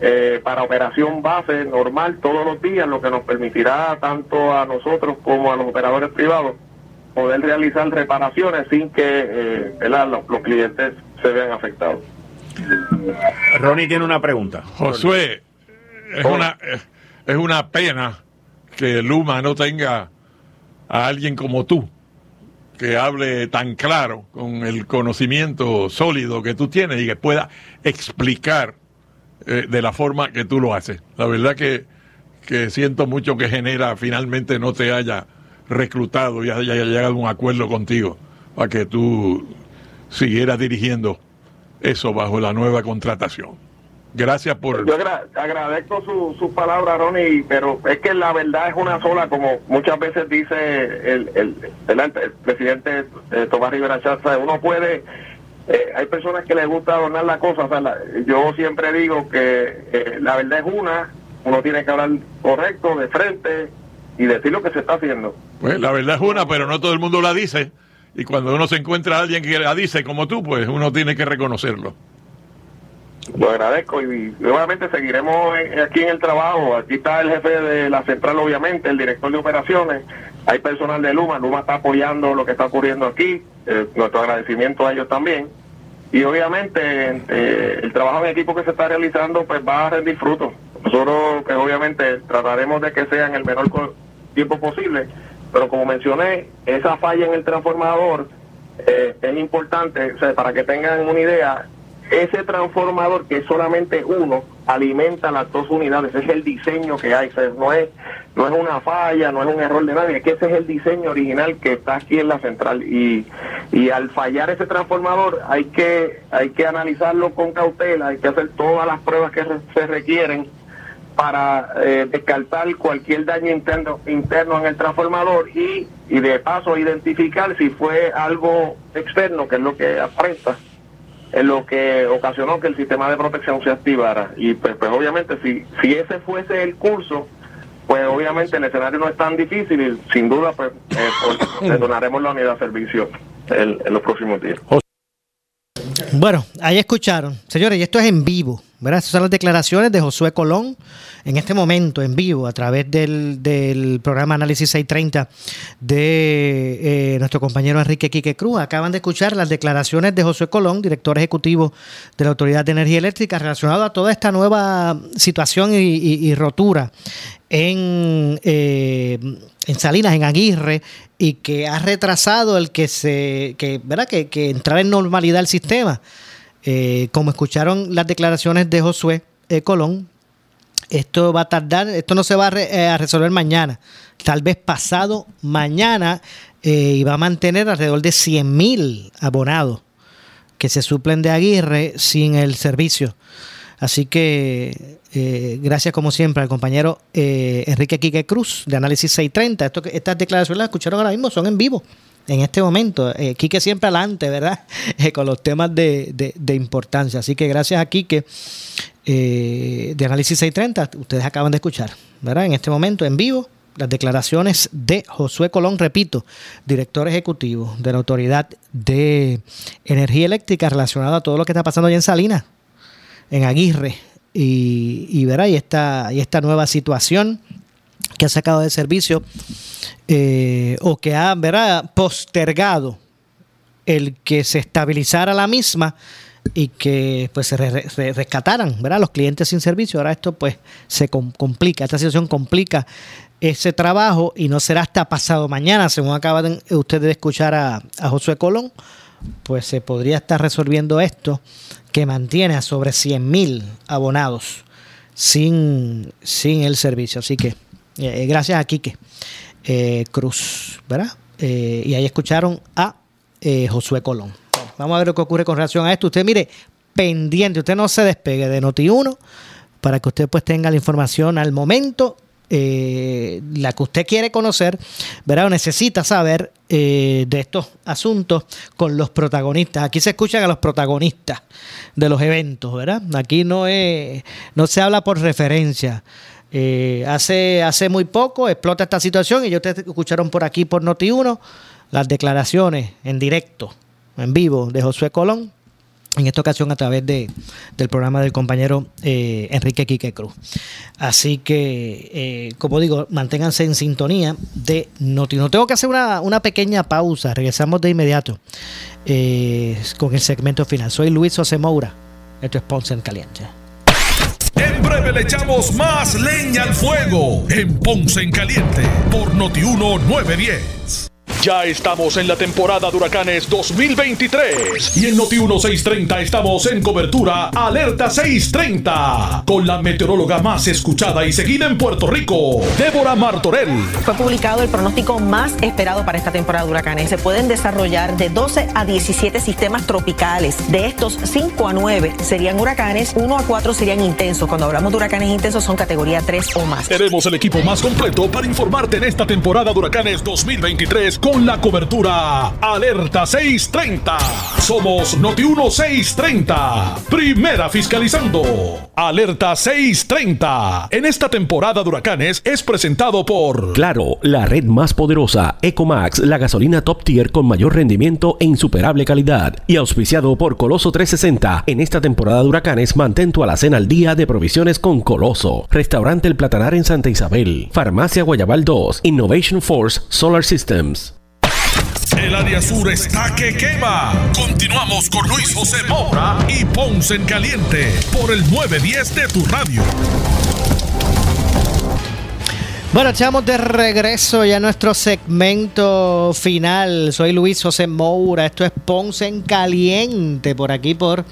eh, para operación base normal todos los días, lo que nos permitirá tanto a nosotros como a los operadores privados poder realizar reparaciones sin que eh. Los, los clientes se vean afectados. Ronnie tiene una pregunta. Josué, es una, es- una pena que Luma no tenga a alguien como tú, que hable tan claro, con el conocimiento sólido que tú tienes y que pueda explicar eh, de la forma que tú lo haces. La verdad que, que siento mucho que genera finalmente no te haya reclutado y haya llegado a un acuerdo contigo para que tú siguieras dirigiendo eso bajo la nueva contratación. Gracias por... Yo agra- agradezco su- sus palabras, Ronnie, pero es que la verdad es una sola, como muchas veces dice el, el, el- el presidente eh, Tomás Rivera Chatz, ¿sabe? uno puede, eh, hay personas que les gusta adornar la cosa, o sea, la- yo siempre digo que eh, la verdad es una, uno tiene que hablar correcto, de frente y decir lo que se está haciendo. Pues la verdad es una, pero no todo el mundo la dice. Y cuando uno se encuentra a alguien que la dice como tú, pues uno tiene que reconocerlo. Lo agradezco y, obviamente seguiremos aquí en el trabajo. Aquí está el jefe de la central, obviamente, el director de operaciones. Hay personal de Luma. Luma está apoyando lo que está ocurriendo aquí. Eh, nuestro agradecimiento a ellos también. Y obviamente eh, el trabajo en equipo que se está realizando pues va a rendir frutos. Nosotros pues, obviamente trataremos de que sea en el menor tiempo posible. Pero como mencioné, esa falla en el transformador eh, es importante, o sea, para que tengan una idea, ese transformador que es solamente uno alimenta las dos unidades, ese es el diseño que hay, no es no es una falla, no es un error de nadie, es que ese es el diseño original que está aquí en la central. Y, y al fallar ese transformador hay que hay que analizarlo con cautela, hay que hacer todas las pruebas que se requieren para eh, descartar cualquier daño interno, interno en el transformador y, y de paso identificar si fue algo externo, que es lo que aparenta, es lo que ocasionó que el sistema de protección se activara. Y pues, pues obviamente si, si ese fuese el curso, pues obviamente el escenario no es tan difícil y sin duda pues, eh, pues, retornaremos la unidad de servicio en, en los próximos días. Bueno, ahí escucharon. Señores, y esto es en vivo. ¿verdad? Estas son las declaraciones de Josué Colón en este momento, en vivo, a través del, del programa Análisis 630 de eh, nuestro compañero Enrique Quique Cruz. Acaban de escuchar las declaraciones de Josué Colón, director ejecutivo de la Autoridad de Energía Eléctrica, relacionado a toda esta nueva situación y, rotura en, eh, en Salinas, en Aguirre, y que ha retrasado el que se, que, ¿verdad? Que, que entrara en normalidad el sistema. Eh, como escucharon las declaraciones de Josué eh, Colón, esto va a tardar, esto no se va a, eh, a resolver mañana, tal vez pasado mañana, y va a mantener alrededor de 100 mil abonados que se suplen de Aguirre sin el servicio. Así que eh, gracias como siempre al compañero eh, Enrique Quique Cruz de Análisis 630. Esto, estas declaraciones las escucharon ahora mismo, son en vivo en este momento. Eh, Quique siempre adelante, ¿verdad? Eh, con los temas de, de- de importancia. Así que gracias a Quique eh, de Análisis 630, ustedes acaban de escuchar, ¿verdad? En este momento en vivo las declaraciones de Josué Colón, repito, director ejecutivo de la Autoridad de Energía Eléctrica relacionado a todo lo que está pasando allá en Salinas en Aguirre y, y verá y esta, y esta nueva situación que ha sacado de servicio eh, o que ha verá, postergado el que se estabilizara la misma y que pues se re- re- rescataran ¿verdad? los clientes sin servicio. Ahora esto pues se com- complica, esta situación complica ese trabajo y no será hasta pasado mañana, según acaban ustedes de escuchar a, a Josué Colón, pues se podría estar resolviendo esto que mantiene a sobre 100 mil abonados sin, sin el servicio. Así que eh, gracias a Quique eh, Cruz, ¿verdad? Eh, y ahí escucharon a eh, Josué Colón. Vamos a ver lo que ocurre con relación a esto. Usted mire, pendiente, usted no se despegue de Noti1 para que usted pues tenga la información al momento eh, la que usted quiere conocer, ¿verdad? O necesita saber eh, de estos asuntos con los protagonistas. Aquí se escuchan a los protagonistas de los eventos, ¿verdad? Aquí no, es, no se habla por referencia. Eh, hace, hace muy poco explota esta situación y yo ustedes escucharon por aquí por Noti1 las declaraciones en directo, en vivo de Josué Colón, en esta ocasión a través de, del programa del compañero eh, Enrique Quique Cruz. Así que, eh, como digo, manténganse en sintonía de Noti1. Tengo que hacer una, una pequeña pausa, regresamos de inmediato eh, con el segmento final. Soy Luis José Moura, esto es Ponce en Caliente. En breve le echamos más leña al fuego en Ponce en Caliente por Notiuno 910. Ya estamos en la temporada de huracanes 2023 y en Noti 1630 estamos en cobertura Alerta 630 con la meteoróloga más escuchada y seguida en Puerto Rico, Débora Martorell. Fue publicado el pronóstico más esperado para esta temporada de huracanes. Se pueden desarrollar de 12 a 17 sistemas tropicales. De estos, 5 a 9 serían huracanes, 1 a 4 serían intensos. Cuando hablamos de huracanes intensos son categoría 3 o más. Tenemos el equipo más completo para informarte en esta temporada de huracanes 2023 con la cobertura Alerta 630. Somos Noti 630. Primera fiscalizando. Alerta 630. En esta temporada de huracanes es presentado por Claro, la red más poderosa, Ecomax, la gasolina top tier con mayor rendimiento e insuperable calidad. Y auspiciado por Coloso 360. En esta temporada de huracanes, mantén tu alacena al día de provisiones con Coloso. Restaurante El Platanar en Santa Isabel. Farmacia Guayabal 2. Innovation Force Solar Systems. El área sur está que quema. Continuamos con Luis José Moura y Ponce en Caliente por el 910 de tu radio. Bueno, echamos de regreso ya a nuestro segmento final. Soy Luis José Moura. Esto es Ponce en Caliente por aquí por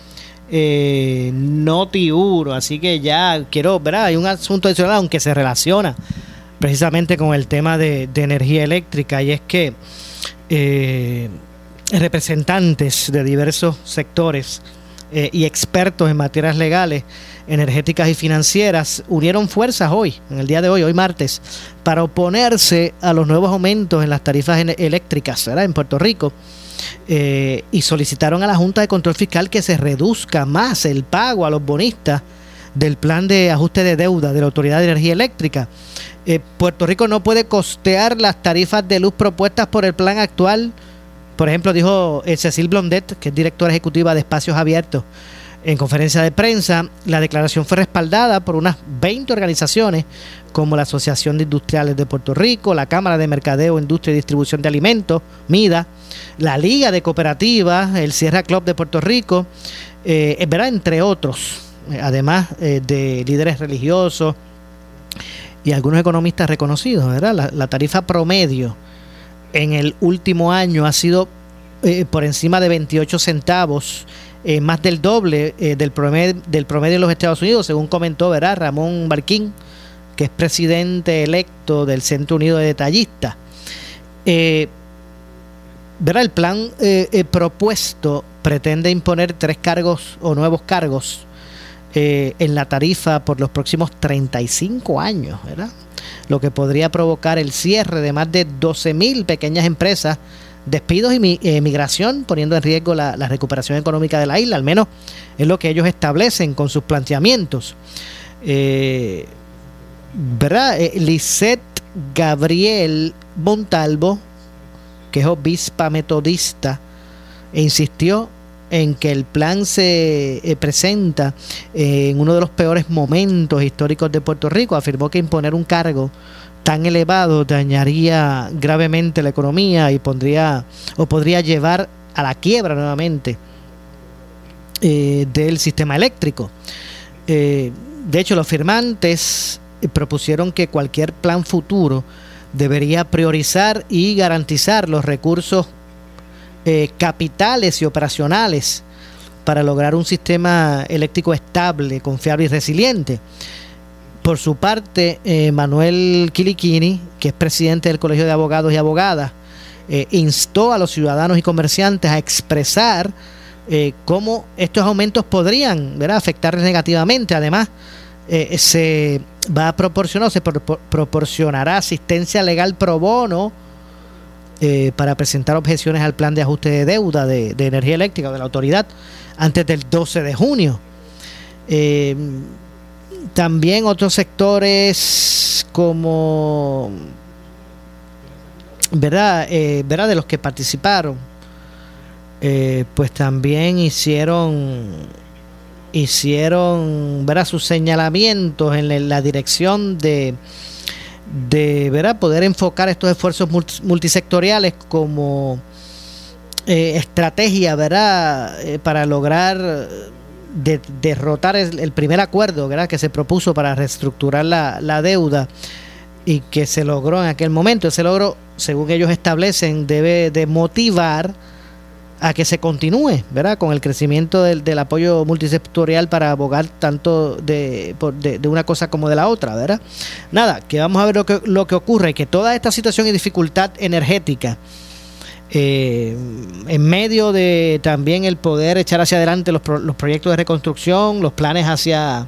eh, Noti 1. Así que ya quiero, ¿verdad? Hay un asunto adicional, aunque se relaciona precisamente con el tema de energía eléctrica, y es que eh, representantes de diversos sectores eh, y expertos en materias legales, energéticas y financieras unieron fuerzas hoy, en el día de hoy, hoy martes, para oponerse a los nuevos aumentos en las tarifas eléctricas en Puerto Rico. eh, y solicitaron a la Junta de Control Fiscal que se reduzca más el pago a los bonistas del plan de ajuste de deuda de la Autoridad de Energía Eléctrica. Eh, Puerto Rico no puede costear las tarifas de luz propuestas por el plan actual. Por ejemplo, dijo eh, Cecil Blondet, que es directora ejecutiva de Espacios Abiertos, En conferencia de prensa, la declaración fue respaldada por unas 20 organizaciones como la Asociación de Industriales de Puerto Rico, la Cámara de Mercadeo, Industria y Distribución de Alimentos, MIDA, la Liga de Cooperativas, el Sierra Club de Puerto Rico, eh, ¿verdad? entre otros, además eh, de líderes religiosos y algunos economistas reconocidos. ¿verdad? La, tarifa promedio en el último año ha sido eh, por encima de 28 centavos eh, más del doble eh, del, promedio, del promedio de los Estados Unidos, según comentó ¿verdad? Ramón Barquín, que es presidente electo del Centro Unido de Detallistas. ¿verdad? El plan propuesto pretende imponer tres cargos o nuevos cargos en la tarifa por los próximos 35 años, ¿verdad? lo que podría provocar el cierre de más de 12 mil pequeñas empresas despidos y eh, migración, poniendo en riesgo la, recuperación económica de la isla, al menos es lo que ellos establecen con sus planteamientos. Eh. Eh, Lisette Gabriel Montalvo, que es obispa metodista, insistió en que el plan se presenta en uno de los peores momentos históricos de Puerto Rico. Afirmó que imponer un cargo tan elevado dañaría gravemente la economía y pondría o podría llevar a la quiebra nuevamente eh, del sistema eléctrico. Eh, de hecho, los firmantes propusieron que cualquier plan futuro debería priorizar y garantizar los recursos eh, capitales y operacionales para lograr un sistema eléctrico estable, confiable y resiliente. Por su parte, eh, Manuel Kiliquini, que es presidente del Colegio de Abogados y Abogadas, eh, instó a los ciudadanos y comerciantes a expresar cómo estos aumentos podrían afectarles negativamente. Además, se va a proporcionar, se proporcionará asistencia legal pro bono para presentar objeciones al plan de ajuste de deuda de, de energía eléctrica de la autoridad antes del 12 de junio. También otros sectores como, ¿verdad? Eh, ¿verdad? De los que participaron, eh, pues también hicieron, hicieron, ¿verdad? Sus señalamientos en la dirección de, de, ¿verdad? Poder enfocar estos esfuerzos multisectoriales como eh, estrategia, ¿verdad? para lograr de derrotar el, primer acuerdo que se propuso para reestructurar la, deuda y que se logró en aquel momento. Ese logro, según ellos establecen, debe de motivar a que se continúe, ¿verdad? Con el crecimiento del, del apoyo multisectorial para abogar tanto de, de, una cosa como de la otra, ¿verdad? Nada, que vamos a ver lo que, lo que ocurre, que toda esta situación y dificultad energética eh, en medio de también el poder echar hacia adelante los, los proyectos de reconstrucción, los planes hacia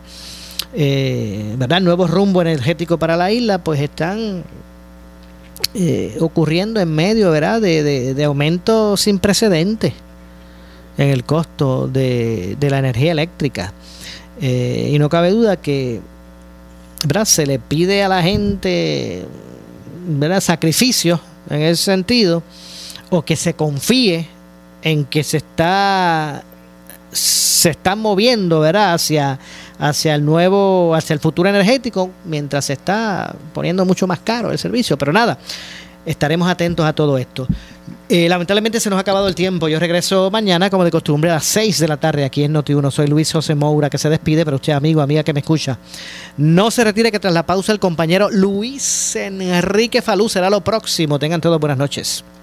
eh, ¿verdad? nuevo rumbo energético para la isla, pues están eh, ocurriendo en medio ¿verdad? De, de, de aumentos sin precedentes en el costo de, de la energía eléctrica. Eh, y no cabe duda que ¿verdad? se le pide a la gente ¿verdad? sacrificios en ese sentido o que se confíe en que se está se están moviendo ¿verdad? hacia hacia el nuevo hacia el futuro energético mientras se está poniendo mucho más caro el servicio pero nada estaremos atentos a todo esto eh, lamentablemente se nos ha acabado el tiempo. Yo regreso mañana, como de costumbre, a las 6 de la tarde aquí en Noti1. Soy Luis José Moura, que se despide, pero usted, amigo, amiga que me escucha, no se retire que tras la pausa el compañero Luis Enrique Falú será lo próximo. Tengan todos buenas noches.